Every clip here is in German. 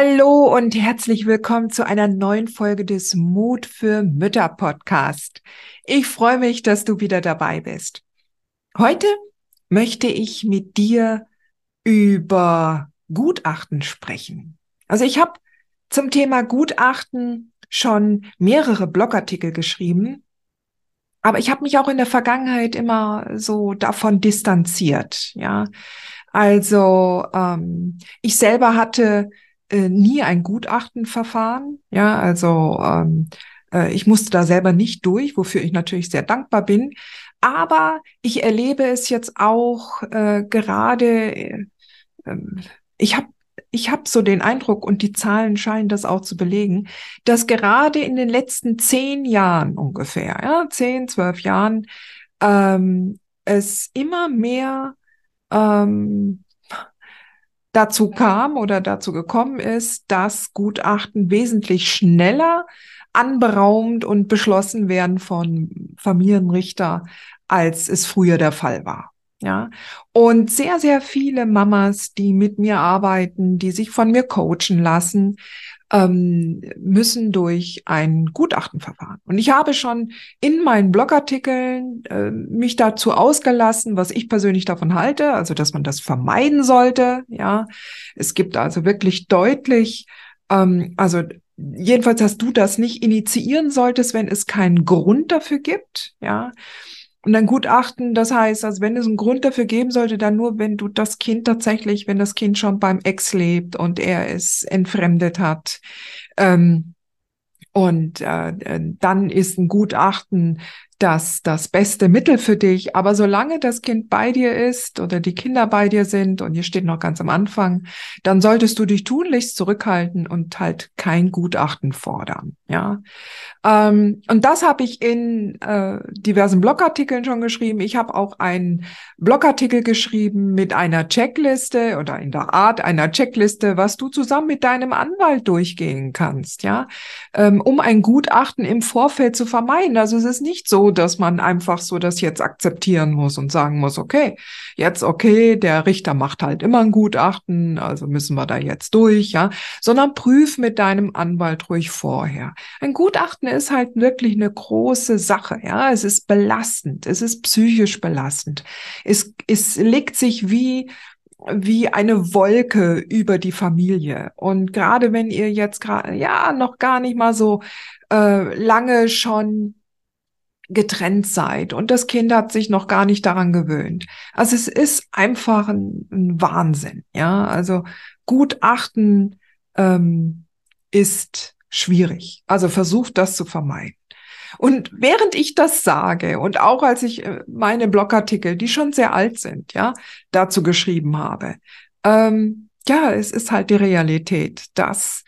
Hallo und herzlich willkommen zu einer neuen Folge des Mut für Mütter Podcast. Ich freue mich, dass du wieder dabei bist. Heute möchte ich mit dir über Gutachten sprechen. Also ich habe zum Thema Gutachten schon mehrere Blogartikel geschrieben, aber ich habe mich auch in der Vergangenheit immer so davon distanziert. Ja, also ähm, ich selber hatte äh, nie ein Gutachtenverfahren. Ja, also ähm, äh, ich musste da selber nicht durch, wofür ich natürlich sehr dankbar bin. Aber ich erlebe es jetzt auch äh, gerade, äh, ich habe ich habe so den Eindruck, und die Zahlen scheinen das auch zu belegen, dass gerade in den letzten zehn Jahren ungefähr, ja, zehn, zwölf Jahren, ähm, es immer mehr ähm, dazu kam oder dazu gekommen ist, dass Gutachten wesentlich schneller anberaumt und beschlossen werden von Familienrichter, als es früher der Fall war. Ja, und sehr, sehr viele Mamas, die mit mir arbeiten, die sich von mir coachen lassen, ähm, müssen durch ein Gutachtenverfahren. Und ich habe schon in meinen Blogartikeln äh, mich dazu ausgelassen, was ich persönlich davon halte, also dass man das vermeiden sollte. Ja, es gibt also wirklich deutlich, ähm, also jedenfalls, dass du das nicht initiieren solltest, wenn es keinen Grund dafür gibt. Ja. Und ein Gutachten, das heißt, also wenn es einen Grund dafür geben sollte, dann nur, wenn du das Kind tatsächlich, wenn das Kind schon beim Ex lebt und er es entfremdet hat. Ähm, und äh, dann ist ein Gutachten das das beste Mittel für dich. Aber solange das Kind bei dir ist oder die Kinder bei dir sind und ihr steht noch ganz am Anfang, dann solltest du dich tunlichst zurückhalten und halt kein Gutachten fordern. Ja, ähm, und das habe ich in äh, diversen Blogartikeln schon geschrieben. Ich habe auch einen Blogartikel geschrieben mit einer Checkliste oder in der Art einer Checkliste, was du zusammen mit deinem Anwalt durchgehen kannst. Ja, ähm, um ein Gutachten im Vorfeld zu vermeiden. Also es ist nicht so, dass man einfach so das jetzt akzeptieren muss und sagen muss, okay, jetzt okay, der Richter macht halt immer ein Gutachten, also müssen wir da jetzt durch, ja, sondern prüf mit deinem Anwalt ruhig vorher. Ein Gutachten ist halt wirklich eine große Sache, ja, es ist belastend, es ist psychisch belastend. Es, es legt sich wie wie eine Wolke über die Familie. Und gerade wenn ihr jetzt gerade, ja, noch gar nicht mal so äh, lange schon getrennt seid und das Kind hat sich noch gar nicht daran gewöhnt. Also es ist einfach ein, ein Wahnsinn, ja. Also Gutachten ähm, ist schwierig. Also versucht das zu vermeiden. Und während ich das sage und auch als ich äh, meine Blogartikel, die schon sehr alt sind, ja, dazu geschrieben habe, ähm, ja, es ist halt die Realität, dass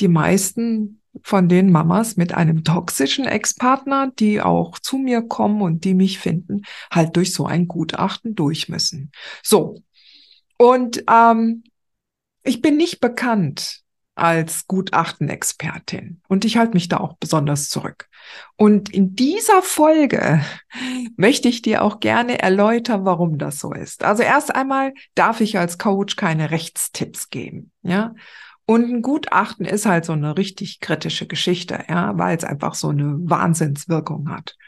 die meisten von den Mamas mit einem toxischen Ex-Partner, die auch zu mir kommen und die mich finden, halt durch so ein Gutachten durch müssen. So. Und ähm, ich bin nicht bekannt als Gutachtenexpertin und ich halte mich da auch besonders zurück. Und in dieser Folge möchte ich dir auch gerne erläutern, warum das so ist. Also erst einmal darf ich als Coach keine Rechtstipps geben, ja? Und ein Gutachten ist halt so eine richtig kritische Geschichte, ja, weil es einfach so eine Wahnsinnswirkung hat.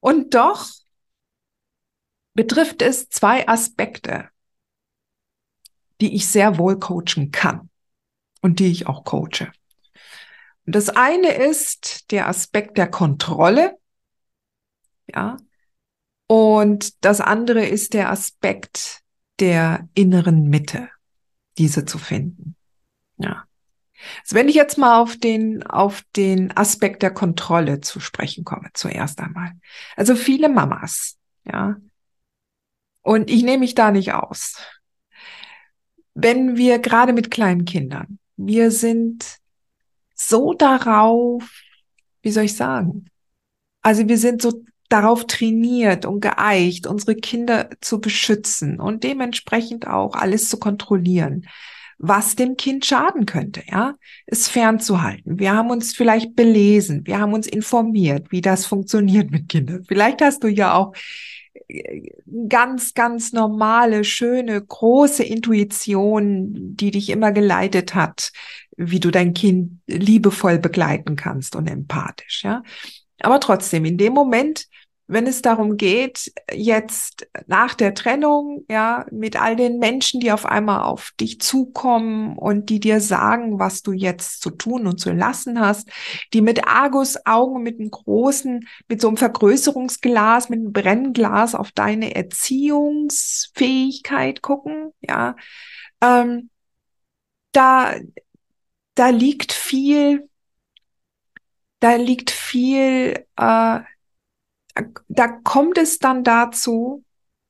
Und doch betrifft es zwei Aspekte, die ich sehr wohl coachen kann und die ich auch coache. Und das eine ist der Aspekt der Kontrolle, ja, und das andere ist der Aspekt der inneren Mitte. Diese zu finden. Ja. Also wenn ich jetzt mal auf den, auf den Aspekt der Kontrolle zu sprechen komme, zuerst einmal. Also viele Mamas, ja. Und ich nehme mich da nicht aus. Wenn wir gerade mit kleinen Kindern, wir sind so darauf, wie soll ich sagen? Also wir sind so darauf trainiert und geeicht, unsere Kinder zu beschützen und dementsprechend auch alles zu kontrollieren, was dem Kind schaden könnte, ja, es fernzuhalten. Wir haben uns vielleicht belesen, wir haben uns informiert, wie das funktioniert mit Kindern. Vielleicht hast du ja auch äh, ganz, ganz normale, schöne, große Intuition, die dich immer geleitet hat, wie du dein Kind liebevoll begleiten kannst und empathisch, ja. Aber trotzdem, in dem Moment, wenn es darum geht, jetzt nach der Trennung, ja, mit all den Menschen, die auf einmal auf dich zukommen und die dir sagen, was du jetzt zu tun und zu lassen hast, die mit Argus Augen, mit einem großen, mit so einem Vergrößerungsglas, mit einem Brennglas auf deine Erziehungsfähigkeit gucken, ja, ähm, da, da liegt viel, da liegt viel, äh, da kommt es dann dazu,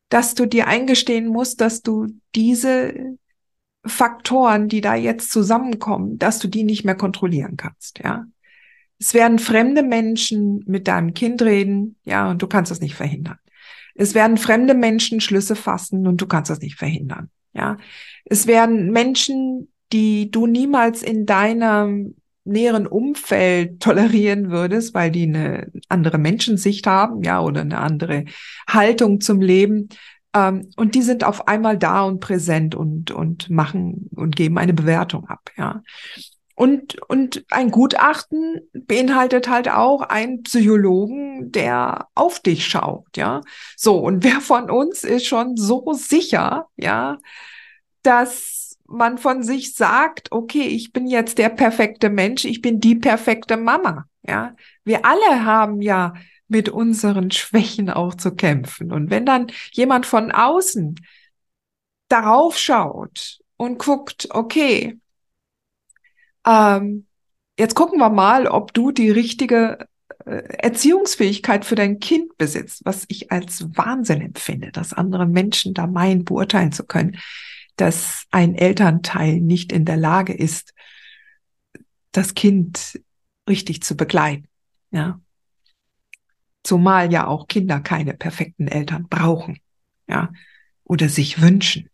dass du dir eingestehen musst, dass du diese Faktoren, die da jetzt zusammenkommen, dass du die nicht mehr kontrollieren kannst, ja. Es werden fremde Menschen mit deinem Kind reden, ja, und du kannst das nicht verhindern. Es werden fremde Menschen Schlüsse fassen und du kannst das nicht verhindern, ja. Es werden Menschen, die du niemals in deinem näheren Umfeld tolerieren würdest, weil die eine andere Menschensicht haben, ja, oder eine andere Haltung zum Leben. Ähm, und die sind auf einmal da und präsent und, und machen und geben eine Bewertung ab, ja. Und, und ein Gutachten beinhaltet halt auch einen Psychologen, der auf dich schaut, ja. So, und wer von uns ist schon so sicher, ja, dass man von sich sagt, okay, ich bin jetzt der perfekte Mensch, ich bin die perfekte Mama. Ja, wir alle haben ja mit unseren Schwächen auch zu kämpfen. Und wenn dann jemand von außen darauf schaut und guckt, okay, ähm, jetzt gucken wir mal, ob du die richtige äh, Erziehungsfähigkeit für dein Kind besitzt, was ich als Wahnsinn empfinde, dass andere Menschen da meinen, beurteilen zu können dass ein Elternteil nicht in der Lage ist, das Kind richtig zu begleiten. Ja. Zumal ja auch Kinder keine perfekten Eltern brauchen. Ja. Oder sich wünschen.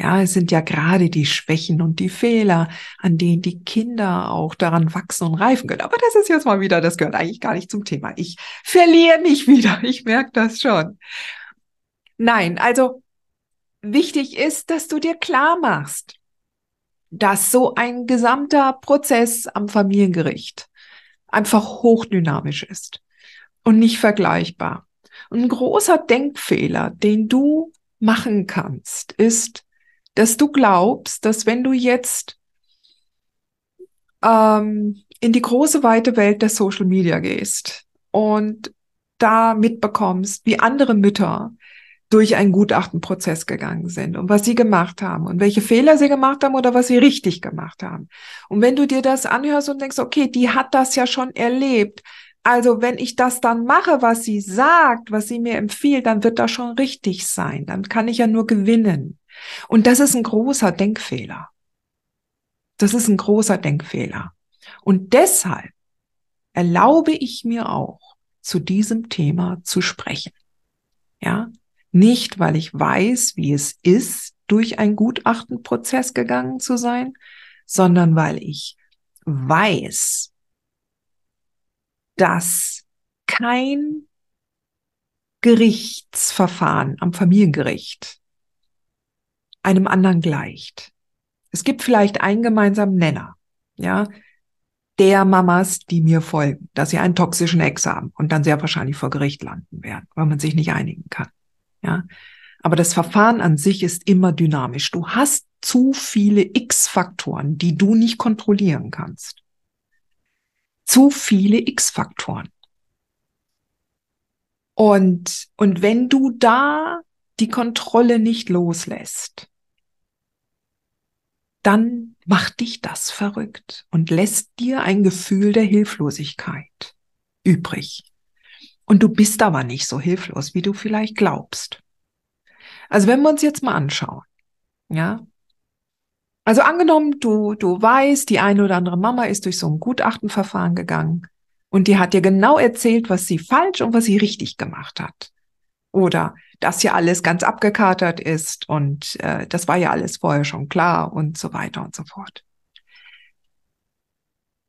Ja, es sind ja gerade die Schwächen und die Fehler, an denen die Kinder auch daran wachsen und reifen können. Aber das ist jetzt mal wieder, das gehört eigentlich gar nicht zum Thema. Ich verliere mich wieder. Ich merke das schon. Nein, also wichtig ist, dass du dir klar machst, dass so ein gesamter Prozess am Familiengericht einfach hochdynamisch ist und nicht vergleichbar. Ein großer Denkfehler, den du machen kannst, ist, dass du glaubst, dass wenn du jetzt ähm, in die große weite Welt der Social Media gehst und da mitbekommst, wie andere Mütter durch einen Gutachtenprozess gegangen sind und was sie gemacht haben und welche Fehler sie gemacht haben oder was sie richtig gemacht haben. Und wenn du dir das anhörst und denkst, okay, die hat das ja schon erlebt, also wenn ich das dann mache, was sie sagt, was sie mir empfiehlt, dann wird das schon richtig sein. Dann kann ich ja nur gewinnen. Und das ist ein großer Denkfehler. Das ist ein großer Denkfehler. Und deshalb erlaube ich mir auch, zu diesem Thema zu sprechen. Ja, nicht, weil ich weiß, wie es ist, durch einen Gutachtenprozess gegangen zu sein, sondern weil ich weiß, dass kein Gerichtsverfahren am Familiengericht einem anderen gleicht. Es gibt vielleicht einen gemeinsamen Nenner, ja, der Mamas, die mir folgen, dass sie einen toxischen Ex haben und dann sehr wahrscheinlich vor Gericht landen werden, weil man sich nicht einigen kann. Ja. Aber das Verfahren an sich ist immer dynamisch. Du hast zu viele X-Faktoren, die du nicht kontrollieren kannst. Zu viele X-Faktoren. Und, und wenn du da die Kontrolle nicht loslässt, dann macht dich das verrückt und lässt dir ein Gefühl der Hilflosigkeit übrig. Und du bist aber nicht so hilflos, wie du vielleicht glaubst. Also wenn wir uns jetzt mal anschauen, ja. Also angenommen, du, du weißt, die eine oder andere Mama ist durch so ein Gutachtenverfahren gegangen und die hat dir genau erzählt, was sie falsch und was sie richtig gemacht hat. Oder dass ja alles ganz abgekatert ist und äh, das war ja alles vorher schon klar und so weiter und so fort.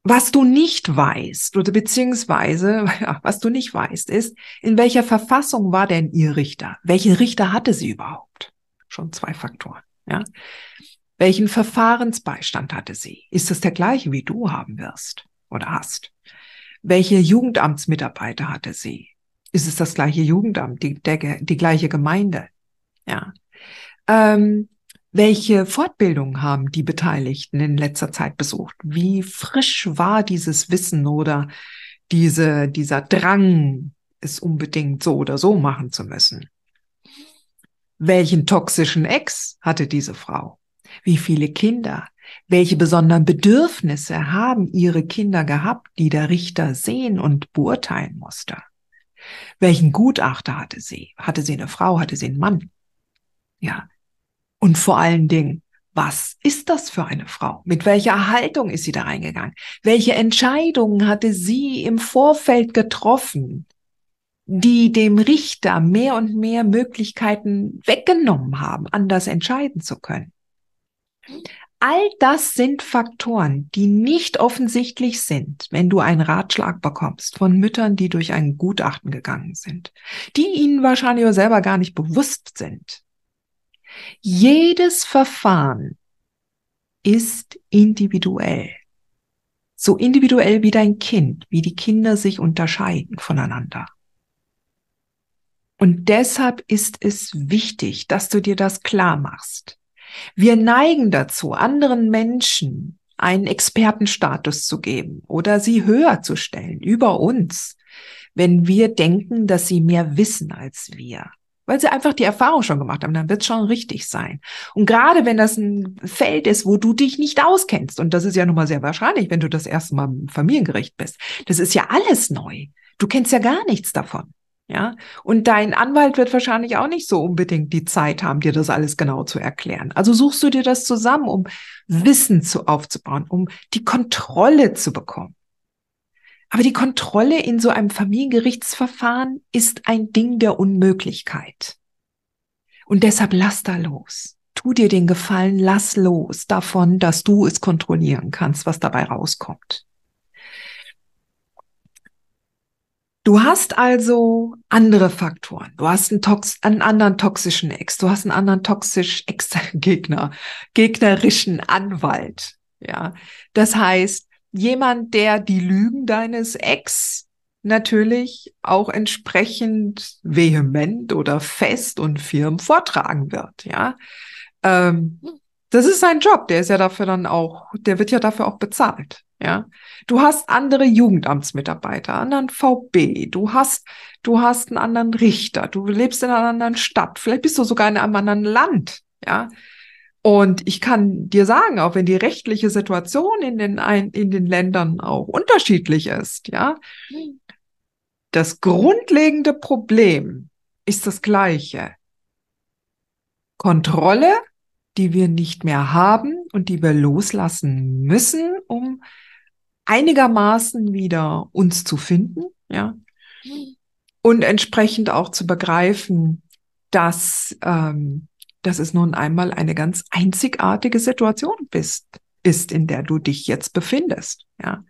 Was du nicht weißt oder beziehungsweise ja, was du nicht weißt, ist, in welcher Verfassung war denn ihr Richter? Welchen Richter hatte sie überhaupt? Schon zwei Faktoren. Ja. Welchen Verfahrensbeistand hatte sie? Ist es der gleiche, wie du haben wirst oder hast? Welche Jugendamtsmitarbeiter hatte sie? Ist es das gleiche Jugendamt, die, der, die gleiche Gemeinde? Ja. Ähm, welche Fortbildungen haben die Beteiligten in letzter Zeit besucht? Wie frisch war dieses Wissen oder diese, dieser Drang, es unbedingt so oder so machen zu müssen? Welchen toxischen Ex hatte diese Frau? Wie viele Kinder? Welche besonderen Bedürfnisse haben ihre Kinder gehabt, die der Richter sehen und beurteilen musste? Welchen Gutachter hatte sie? Hatte sie eine Frau? Hatte sie einen Mann? Ja, und vor allen Dingen, was ist das für eine Frau? Mit welcher Haltung ist sie da reingegangen? Welche Entscheidungen hatte sie im Vorfeld getroffen, die dem Richter mehr und mehr Möglichkeiten weggenommen haben, anders entscheiden zu können? All das sind Faktoren, die nicht offensichtlich sind, wenn du einen Ratschlag bekommst von Müttern, die durch ein Gutachten gegangen sind, die ihnen wahrscheinlich selber gar nicht bewusst sind. Jedes Verfahren ist individuell. So individuell wie dein Kind, wie die Kinder sich unterscheiden voneinander. Und deshalb ist es wichtig, dass du dir das klar machst. Wir neigen dazu, anderen Menschen einen Expertenstatus zu geben oder sie höher zu stellen über uns, wenn wir denken, dass sie mehr wissen als wir weil sie einfach die Erfahrung schon gemacht haben, dann wird es schon richtig sein. Und gerade wenn das ein Feld ist, wo du dich nicht auskennst, und das ist ja nun mal sehr wahrscheinlich, wenn du das erste Mal im Familiengericht bist, das ist ja alles neu. Du kennst ja gar nichts davon. Ja, und dein Anwalt wird wahrscheinlich auch nicht so unbedingt die Zeit haben, dir das alles genau zu erklären. Also suchst du dir das zusammen, um Wissen zu aufzubauen, um die Kontrolle zu bekommen. Aber die Kontrolle in so einem Familiengerichtsverfahren ist ein Ding der Unmöglichkeit. Und deshalb lass da los. Tu dir den Gefallen, lass los davon, dass du es kontrollieren kannst, was dabei rauskommt. Du hast also andere Faktoren. Du hast einen, Tox einen anderen toxischen Ex. Du hast einen anderen toxisch Ex-Gegner, gegnerischen Anwalt. Ja, das heißt, jemand, der die Lügen deines Ex natürlich auch entsprechend vehement oder fest und firm vortragen wird, ja. Ähm, das ist sein Job, der ist ja dafür dann auch, der wird ja dafür auch bezahlt, ja. Du hast andere Jugendamtsmitarbeiter, anderen VB, du hast, du hast einen anderen Richter, du lebst in einer anderen Stadt, vielleicht bist du sogar in einem anderen Land, ja. Und ich kann dir sagen, auch wenn die rechtliche Situation in den, in den Ländern auch unterschiedlich ist, ja, das grundlegende Problem ist das gleiche. Kontrolle, die wir nicht mehr haben und die wir loslassen müssen, um einigermaßen wieder uns zu finden, ja, und entsprechend auch zu begreifen, dass ähm, dass es nun einmal eine ganz einzigartige Situation bist, ist, in der du dich jetzt befindest. Ja.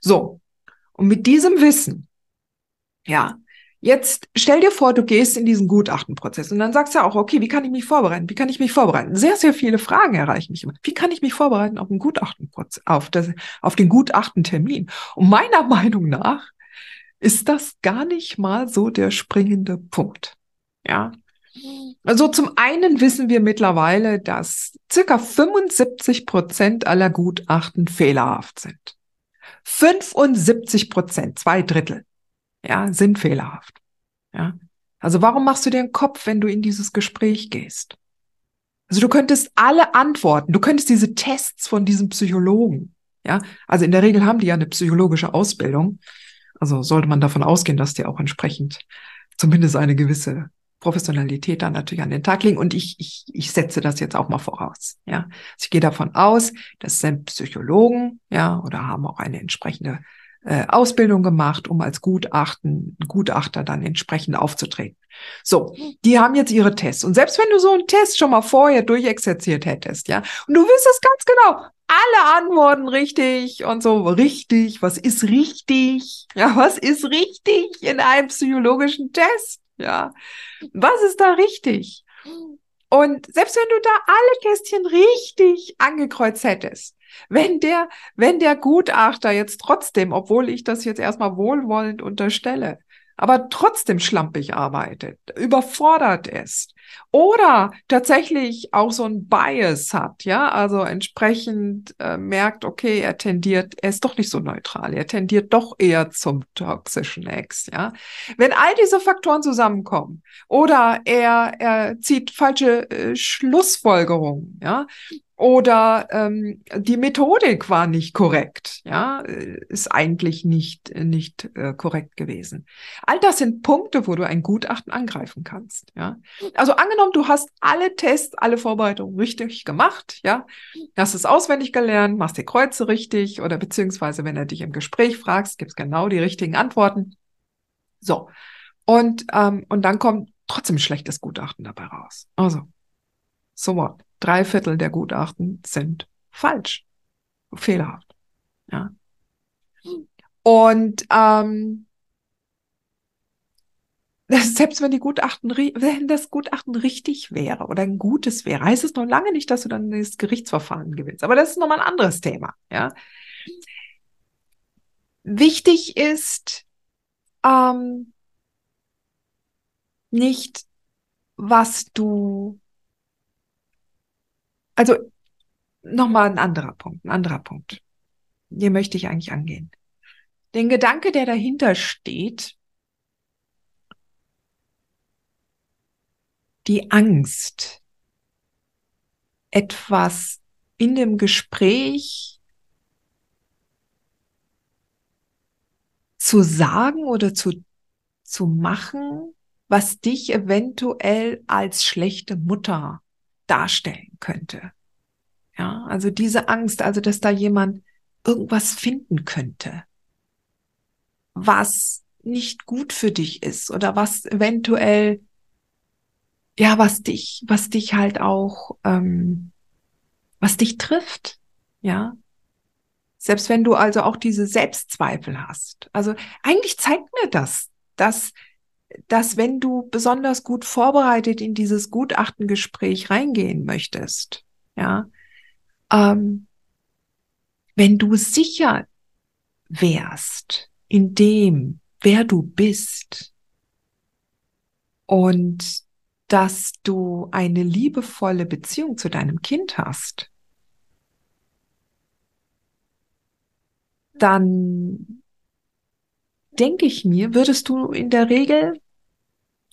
So. Und mit diesem Wissen, ja, jetzt stell dir vor, du gehst in diesen Gutachtenprozess und dann sagst du auch, okay, wie kann ich mich vorbereiten? Wie kann ich mich vorbereiten? Sehr, sehr viele Fragen erreichen mich immer. Wie kann ich mich vorbereiten auf den Gutachtenprozess, auf das, auf den Gutachtentermin? Und meiner Meinung nach ist das gar nicht mal so der springende Punkt. Ja. Also zum einen wissen wir mittlerweile, dass circa 75 Prozent aller Gutachten fehlerhaft sind. 75 Prozent, zwei Drittel, ja, sind fehlerhaft. Ja. Also warum machst du dir einen Kopf, wenn du in dieses Gespräch gehst? Also du könntest alle Antworten, du könntest diese Tests von diesem Psychologen, ja, also in der Regel haben die ja eine psychologische Ausbildung. Also sollte man davon ausgehen, dass die auch entsprechend zumindest eine gewisse Professionalität dann natürlich an den Tag legen. Und ich, ich, ich setze das jetzt auch mal voraus. Ja, also ich gehe davon aus, das sind Psychologen, ja, oder haben auch eine entsprechende äh, Ausbildung gemacht, um als Gutachten, Gutachter dann entsprechend aufzutreten. So, die haben jetzt ihre Tests. Und selbst wenn du so einen Test schon mal vorher durchexerziert hättest, ja, und du wüsstest ganz genau, alle Antworten richtig und so richtig, was ist richtig? Ja, was ist richtig in einem psychologischen Test? Ja, was ist da richtig? Und selbst wenn du da alle Kästchen richtig angekreuzt hättest, wenn der, wenn der Gutachter jetzt trotzdem, obwohl ich das jetzt erstmal wohlwollend unterstelle, aber trotzdem schlampig arbeitet, überfordert ist oder tatsächlich auch so ein Bias hat, ja, also entsprechend äh, merkt, okay, er tendiert, er ist doch nicht so neutral, er tendiert doch eher zum toxischen Ex, ja. Wenn all diese Faktoren zusammenkommen oder er, er zieht falsche äh, Schlussfolgerungen, ja, oder ähm, die Methodik war nicht korrekt, ja, ist eigentlich nicht nicht äh, korrekt gewesen. All das sind Punkte, wo du ein Gutachten angreifen kannst, ja. Also angenommen, du hast alle Tests, alle Vorbereitungen richtig gemacht, ja, hast es auswendig gelernt, machst die Kreuze richtig oder beziehungsweise, wenn er dich im Gespräch fragst, gibt's genau die richtigen Antworten. So und ähm, und dann kommt trotzdem schlechtes Gutachten dabei raus. Also so what? Drei Viertel der Gutachten sind falsch, fehlerhaft. Ja. Und ähm, selbst wenn die Gutachten, wenn das Gutachten richtig wäre oder ein gutes wäre, heißt es noch lange nicht, dass du dann das Gerichtsverfahren gewinnst. Aber das ist nochmal ein anderes Thema. Ja. Wichtig ist ähm, nicht, was du also nochmal ein anderer Punkt, ein anderer Punkt. Den möchte ich eigentlich angehen. Den Gedanke, der dahinter steht, die Angst, etwas in dem Gespräch zu sagen oder zu, zu machen, was dich eventuell als schlechte Mutter darstellen könnte. Ja, also diese Angst, also dass da jemand irgendwas finden könnte, was nicht gut für dich ist oder was eventuell, ja, was dich, was dich halt auch, ähm, was dich trifft, ja. Selbst wenn du also auch diese Selbstzweifel hast. Also eigentlich zeigt mir das, dass dass wenn du besonders gut vorbereitet in dieses Gutachtengespräch reingehen möchtest, ja, ähm, wenn du sicher wärst in dem, wer du bist und dass du eine liebevolle Beziehung zu deinem Kind hast, dann denke ich mir, würdest du in der Regel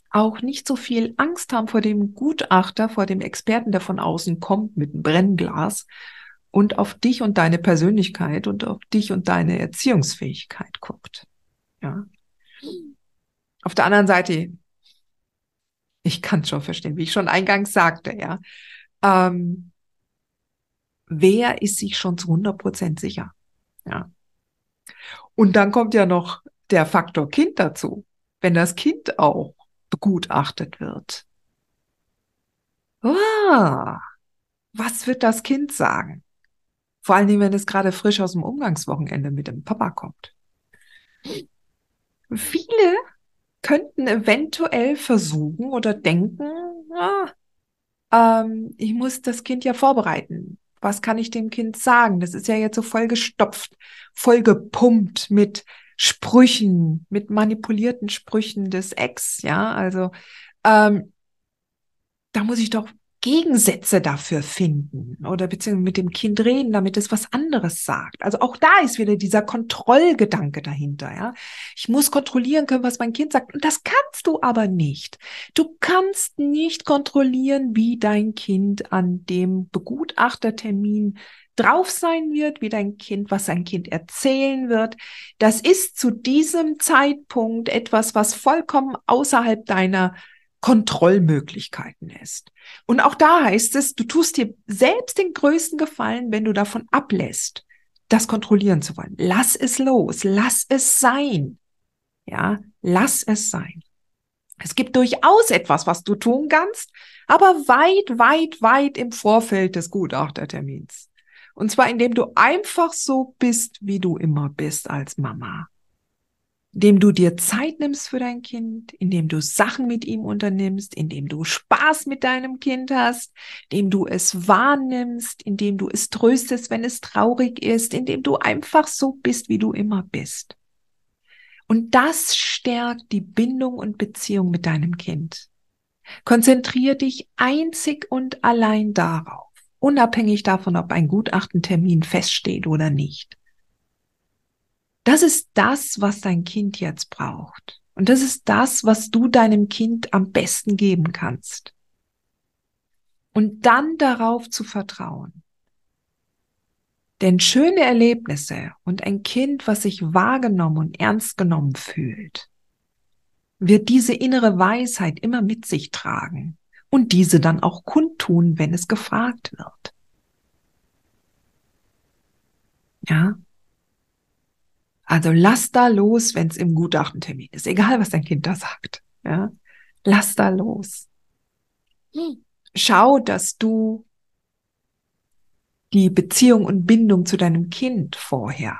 auch nicht so viel Angst haben vor dem Gutachter, vor dem Experten, der von außen kommt mit einem Brennglas und auf dich und deine Persönlichkeit und auf dich und deine Erziehungsfähigkeit guckt. Ja. Auf der anderen Seite, ich kann schon verstehen, wie ich schon eingangs sagte, ja. Ähm, wer ist sich schon zu 100 Prozent sicher? Ja. Und dann kommt ja noch der Faktor Kind dazu. Wenn das Kind auch begutachtet wird. Ah, was wird das Kind sagen? Vor allen Dingen, wenn es gerade frisch aus dem Umgangswochenende mit dem Papa kommt. Viele könnten eventuell versuchen oder denken, ah, ähm, ich muss das Kind ja vorbereiten. Was kann ich dem Kind sagen? Das ist ja jetzt so voll gestopft, voll gepumpt mit Sprüchen, mit manipulierten Sprüchen des Ex, ja, also ähm, da muss ich doch Gegensätze dafür finden oder beziehungsweise mit dem Kind reden, damit es was anderes sagt. Also auch da ist wieder dieser Kontrollgedanke dahinter, ja. Ich muss kontrollieren können, was mein Kind sagt. Und das kannst du aber nicht. Du kannst nicht kontrollieren, wie dein Kind an dem Begutachtertermin drauf sein wird, wie dein Kind, was dein Kind erzählen wird. Das ist zu diesem Zeitpunkt etwas, was vollkommen außerhalb deiner Kontrollmöglichkeiten ist. Und auch da heißt es, du tust dir selbst den größten Gefallen, wenn du davon ablässt, das kontrollieren zu wollen. Lass es los, lass es sein. Ja, lass es sein. Es gibt durchaus etwas, was du tun kannst, aber weit, weit, weit im Vorfeld des Gutachtertermins. Und zwar indem du einfach so bist, wie du immer bist als Mama indem du dir Zeit nimmst für dein Kind, indem du Sachen mit ihm unternimmst, indem du Spaß mit deinem Kind hast, indem du es wahrnimmst, indem du es tröstest, wenn es traurig ist, indem du einfach so bist, wie du immer bist. Und das stärkt die Bindung und Beziehung mit deinem Kind. Konzentriere dich einzig und allein darauf, unabhängig davon, ob ein Gutachtentermin feststeht oder nicht. Das ist das, was dein Kind jetzt braucht. Und das ist das, was du deinem Kind am besten geben kannst. Und dann darauf zu vertrauen. Denn schöne Erlebnisse und ein Kind, was sich wahrgenommen und ernst genommen fühlt, wird diese innere Weisheit immer mit sich tragen und diese dann auch kundtun, wenn es gefragt wird. Ja, also lass da los, wenn es im Gutachtentermin ist, egal was dein Kind da sagt. Ja, lass da los. Schau, dass du die Beziehung und Bindung zu deinem Kind vorher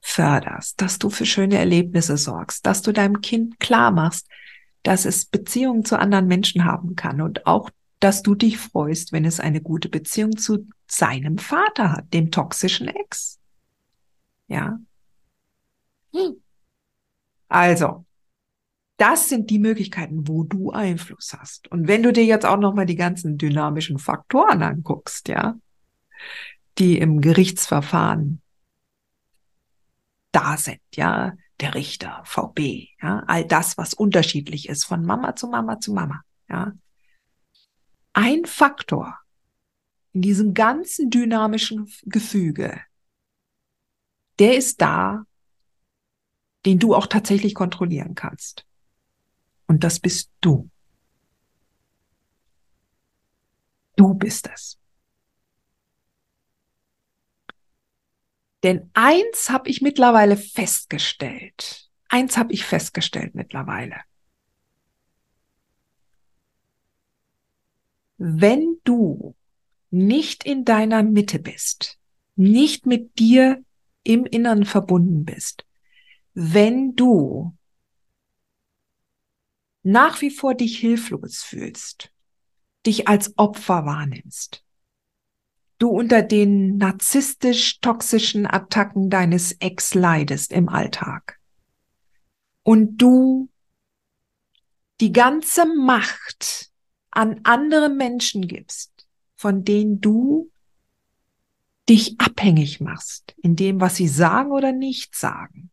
förderst, dass du für schöne Erlebnisse sorgst, dass du deinem Kind klar machst, dass es Beziehungen zu anderen Menschen haben kann und auch, dass du dich freust, wenn es eine gute Beziehung zu seinem Vater hat, dem toxischen Ex. Ja, also, das sind die Möglichkeiten, wo du Einfluss hast. Und wenn du dir jetzt auch noch mal die ganzen dynamischen Faktoren anguckst, ja, die im Gerichtsverfahren da sind, ja, der Richter, VB, ja, all das, was unterschiedlich ist von Mama zu Mama zu Mama, ja. Ein Faktor in diesem ganzen dynamischen Gefüge, der ist da, den du auch tatsächlich kontrollieren kannst. Und das bist du. Du bist es. Denn eins habe ich mittlerweile festgestellt. Eins habe ich festgestellt mittlerweile. Wenn du nicht in deiner Mitte bist, nicht mit dir im Inneren verbunden bist, wenn du nach wie vor dich hilflos fühlst, dich als Opfer wahrnimmst, du unter den narzisstisch-toxischen Attacken deines Ex leidest im Alltag und du die ganze Macht an andere Menschen gibst, von denen du dich abhängig machst in dem, was sie sagen oder nicht sagen,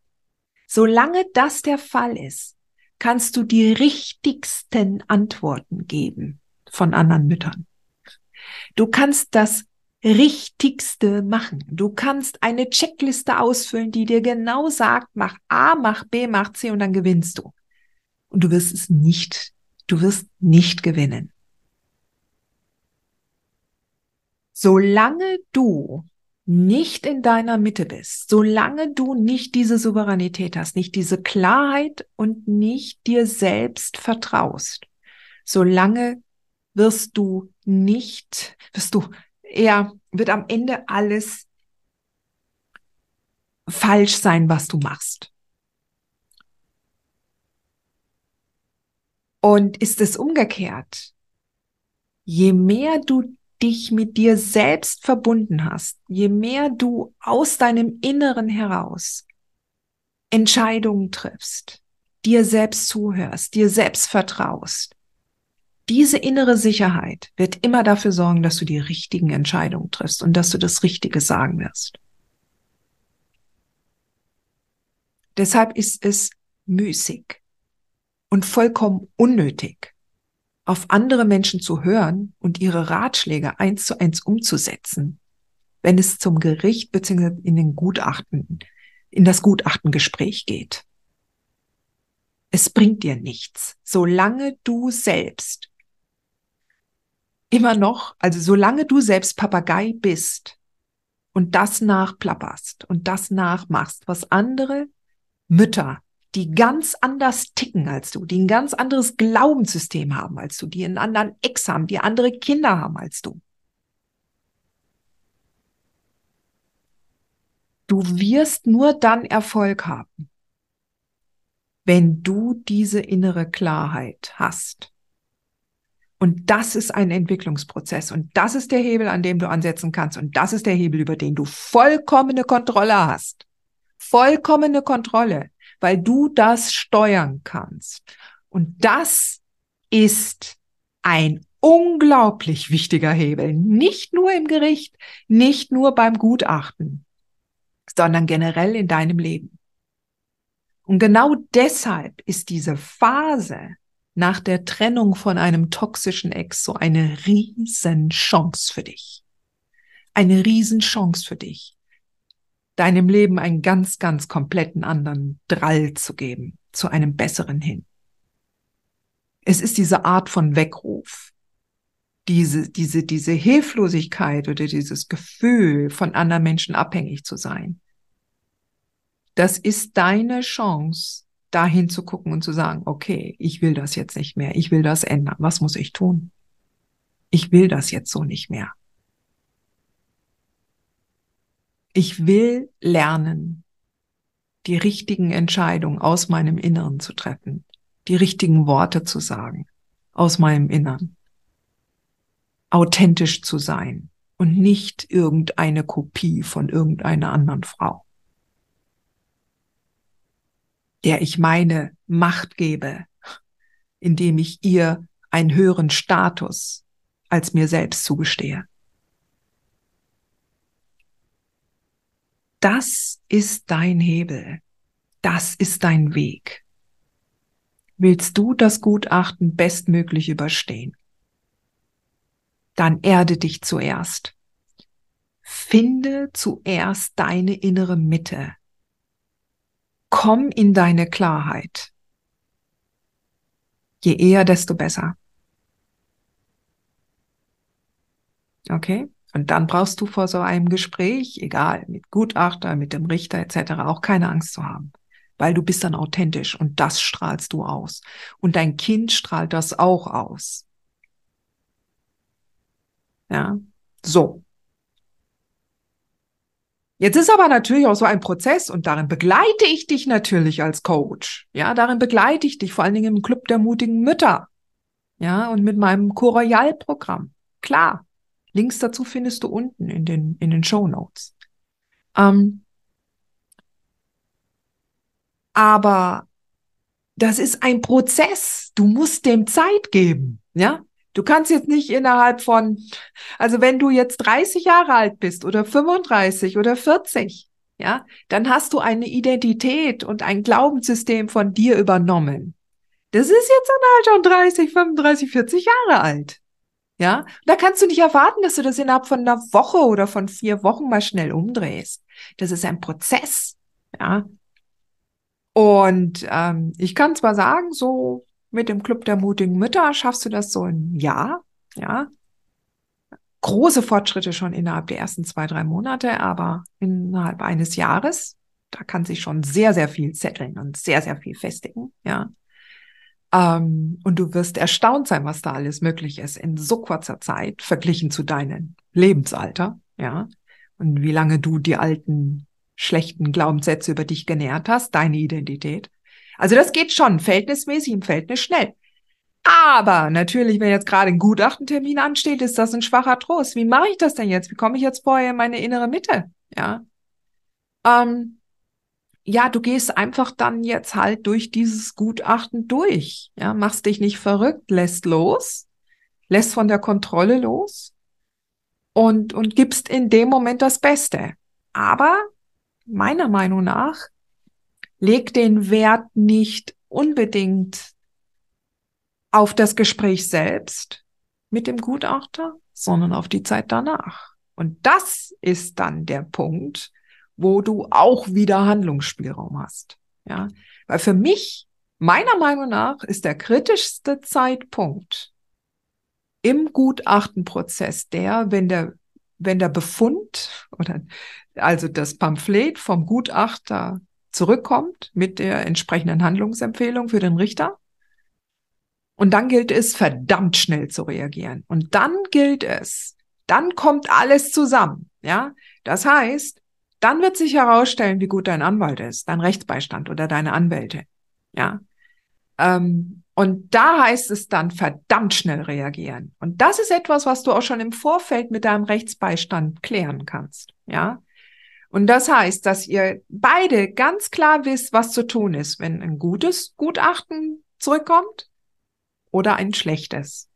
Solange das der Fall ist, kannst du die richtigsten Antworten geben von anderen Müttern. Du kannst das Richtigste machen. Du kannst eine Checkliste ausfüllen, die dir genau sagt, mach A, mach B, mach C und dann gewinnst du. Und du wirst es nicht, du wirst nicht gewinnen. Solange du nicht in deiner Mitte bist, solange du nicht diese Souveränität hast, nicht diese Klarheit und nicht dir selbst vertraust, solange wirst du nicht, wirst du eher, wird am Ende alles falsch sein, was du machst. Und ist es umgekehrt? Je mehr du dich mit dir selbst verbunden hast, je mehr du aus deinem Inneren heraus Entscheidungen triffst, dir selbst zuhörst, dir selbst vertraust, Diese innere Sicherheit wird immer dafür sorgen, dass du die richtigen Entscheidungen triffst und dass du das Richtige sagen wirst. Deshalb ist es müßig und vollkommen unnötig, auf andere Menschen zu hören und ihre Ratschläge eins zu eins umzusetzen, wenn es zum Gericht bzw. in den Gutachten, in das Gutachtengespräch geht. Es bringt dir nichts, solange du selbst immer noch, also solange du selbst Papagei bist und das nachplapperst und das nachmachst, was andere Mütter, die ganz anders ticken als du, die ein ganz anderes Glaubenssystem haben als du, die einen anderen Ex haben, die andere Kinder haben als du. Du wirst nur dann Erfolg haben, wenn du diese innere Klarheit hast. Und das ist ein Entwicklungsprozess. Und das ist der Hebel, an dem du ansetzen kannst. Und das ist der Hebel, über den du vollkommene Kontrolle hast. Vollkommene Kontrolle, weil du das steuern kannst. Und das ist ein unglaublich wichtiger Hebel. Nicht nur im Gericht, nicht nur beim Gutachten, sondern generell in deinem Leben. Und genau deshalb ist diese Phase nach der Trennung von einem toxischen Ex so eine Riesenchance für dich. Eine Riesenchance für dich, deinem Leben einen ganz, ganz kompletten anderen Drall zu geben, zu einem besseren hin. Es ist diese Art von Weckruf, diese, diese, diese Hilflosigkeit oder dieses Gefühl, von anderen Menschen abhängig zu sein. Das ist deine Chance, dahin zu gucken und zu sagen, okay, ich will das jetzt nicht mehr, ich will das ändern, was muss ich tun? Ich will das jetzt so nicht mehr. Ich will lernen, die richtigen Entscheidungen aus meinem Inneren zu treffen, die richtigen Worte zu sagen aus meinem Innern, authentisch zu sein und nicht irgendeine Kopie von irgendeiner anderen Frau der ich meine Macht gebe, indem ich ihr einen höheren Status als mir selbst zugestehe. Das ist dein Hebel. Das ist dein Weg. Willst du das Gutachten bestmöglich überstehen? Dann erde dich zuerst. Finde zuerst deine innere Mitte, komm in deine Klarheit. Je eher, desto besser. Okay? Und dann brauchst du vor so einem Gespräch, egal, mit Gutachter, mit dem Richter etc., auch keine Angst zu haben. Weil du bist dann authentisch und das strahlst du aus. Und dein Kind strahlt das auch aus. Ja? So. Jetzt ist aber natürlich auch so ein Prozess und darin begleite ich dich natürlich als Coach. Ja, darin begleite ich dich vor allen Dingen im Club der mutigen Mütter. Ja, und mit meinem Coroyal Programm. Klar. Links dazu findest du unten in den, in den Show Notes. Ähm, aber das ist ein Prozess. Du musst dem Zeit geben. Ja, Du kannst jetzt nicht innerhalb von, also wenn du jetzt 30 Jahre alt bist oder 35 oder 40, ja, dann hast du eine Identität und ein Glaubenssystem von dir übernommen. Das ist jetzt dann halt schon 30, 35, 40 Jahre alt. Ja, da kannst du nicht erwarten, dass du das innerhalb von einer Woche oder von vier Wochen mal schnell umdrehst. Das ist ein Prozess. Ja. Und ähm, ich kann zwar sagen, so mit dem Club der mutigen Mütter schaffst du das so ein Jahr, ja. Große Fortschritte schon innerhalb der ersten zwei, drei Monate, aber innerhalb eines Jahres, da kann sich schon sehr, sehr viel zetteln und sehr, sehr viel festigen, ja. Ähm, und du wirst erstaunt sein, was da alles möglich ist in so kurzer Zeit, verglichen zu deinem Lebensalter, ja. Und wie lange du die alten schlechten Glaubenssätze über dich genährt hast, deine Identität. Also das geht schon verhältnismäßig im Verhältnis schnell. Aber natürlich, wenn jetzt gerade ein Gutachtentermin ansteht, ist das ein schwacher Trost. Wie mache ich das denn jetzt? Wie komme ich jetzt vorher in meine innere Mitte? Ja. Ähm, ja, du gehst einfach dann jetzt halt durch dieses Gutachten durch. Ja, machst dich nicht verrückt, lässt los. lässt von der Kontrolle los und, und gibst in dem Moment das Beste. Aber meiner Meinung nach leg den Wert nicht unbedingt auf das Gespräch selbst mit dem Gutachter, sondern auf die Zeit danach. Und das ist dann der Punkt, wo du auch wieder Handlungsspielraum hast. Ja, weil für mich, meiner Meinung nach, ist der kritischste Zeitpunkt im Gutachtenprozess der, wenn der, wenn der Befund oder also das Pamphlet vom Gutachter zurückkommt mit der entsprechenden Handlungsempfehlung für den Richter. Und dann gilt es, verdammt schnell zu reagieren. Und dann gilt es, dann kommt alles zusammen. Ja, das heißt, dann wird sich herausstellen, wie gut dein Anwalt ist, dein Rechtsbeistand oder deine Anwälte. Ja. Ähm, und da heißt es dann verdammt schnell reagieren. Und das ist etwas, was du auch schon im Vorfeld mit deinem Rechtsbeistand klären kannst. Ja. Und das heißt, dass ihr beide ganz klar wisst, was zu tun ist, wenn ein gutes Gutachten zurückkommt oder ein schlechtes.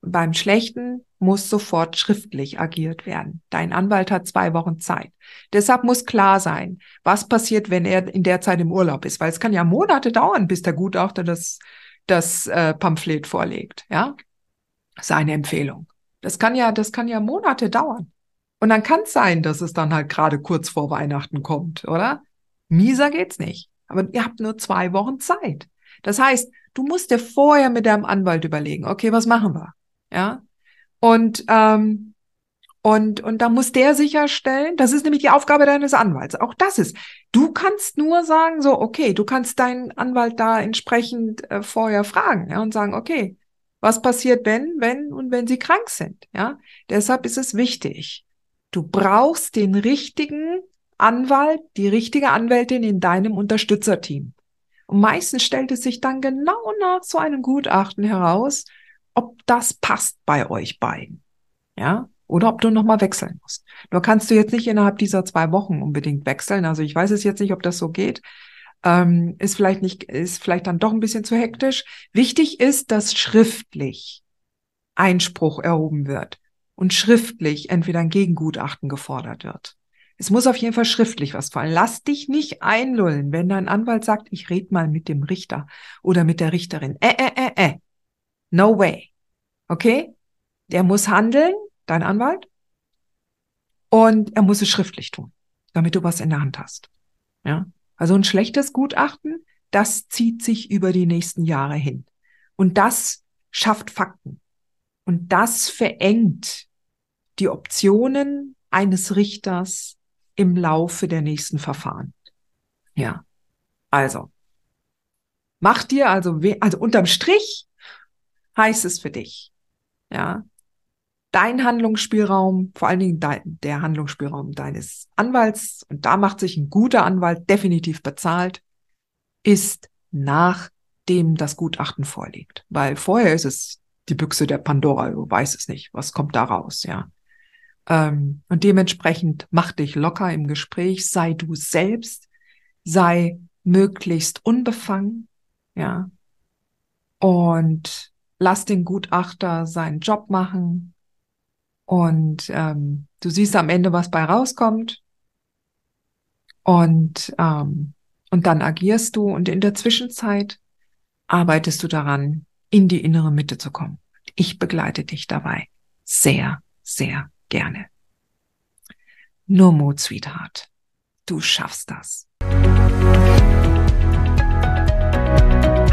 Beim schlechten muss sofort schriftlich agiert werden. Dein Anwalt hat zwei Wochen Zeit. Deshalb muss klar sein, was passiert, wenn er in der Zeit im Urlaub ist, weil es kann ja Monate dauern, bis der Gutachter das, das äh, Pamphlet vorlegt, ja? Seine Empfehlung. Das kann ja, das kann ja Monate dauern. Und dann kann es sein, dass es dann halt gerade kurz vor Weihnachten kommt, oder? Mieser geht's nicht. Aber ihr habt nur zwei Wochen Zeit. Das heißt, du musst dir vorher mit deinem Anwalt überlegen, okay, was machen wir? Ja. Und, ähm, und, und da muss der sicherstellen, das ist nämlich die Aufgabe deines Anwalts. Auch das ist, du kannst nur sagen, so, okay, du kannst deinen Anwalt da entsprechend äh, vorher fragen, ja, und sagen, okay, was passiert, wenn, wenn und wenn sie krank sind, ja? Deshalb ist es wichtig, Du brauchst den richtigen Anwalt, die richtige Anwältin in deinem Unterstützerteam. Und meistens stellt es sich dann genau nach so einem Gutachten heraus, ob das passt bei euch beiden. Ja? Oder ob du nochmal wechseln musst. Nur kannst du jetzt nicht innerhalb dieser zwei Wochen unbedingt wechseln. Also ich weiß es jetzt nicht, ob das so geht. Ähm, ist vielleicht nicht, ist vielleicht dann doch ein bisschen zu hektisch. Wichtig ist, dass schriftlich Einspruch erhoben wird und schriftlich entweder ein Gegengutachten gefordert wird. Es muss auf jeden Fall schriftlich was fallen. Lass dich nicht einlullen, wenn dein Anwalt sagt, ich red mal mit dem Richter oder mit der Richterin. Äh, äh, äh, äh. No way. Okay? Der muss handeln, dein Anwalt, und er muss es schriftlich tun, damit du was in der Hand hast. Ja? Also ein schlechtes Gutachten, das zieht sich über die nächsten Jahre hin. Und das schafft Fakten. Und das verengt die Optionen eines Richters im Laufe der nächsten Verfahren. Ja, also mach dir also, also unterm Strich heißt es für dich, ja, dein Handlungsspielraum, vor allen Dingen dein, der Handlungsspielraum deines Anwalts, und da macht sich ein guter Anwalt definitiv bezahlt, ist nachdem das Gutachten vorliegt. Weil vorher ist es die Büchse der Pandora, du weißt es nicht, was kommt da raus, ja. Ähm, und dementsprechend mach dich locker im Gespräch, sei du selbst, sei möglichst unbefangen, ja. Und lass den Gutachter seinen Job machen. Und ähm, du siehst am Ende, was bei rauskommt. Und, ähm, und dann agierst du und in der Zwischenzeit arbeitest du daran, in die innere Mitte zu kommen. Ich begleite dich dabei sehr, sehr gerne. Nur Mut, Sweetheart. Du schaffst das.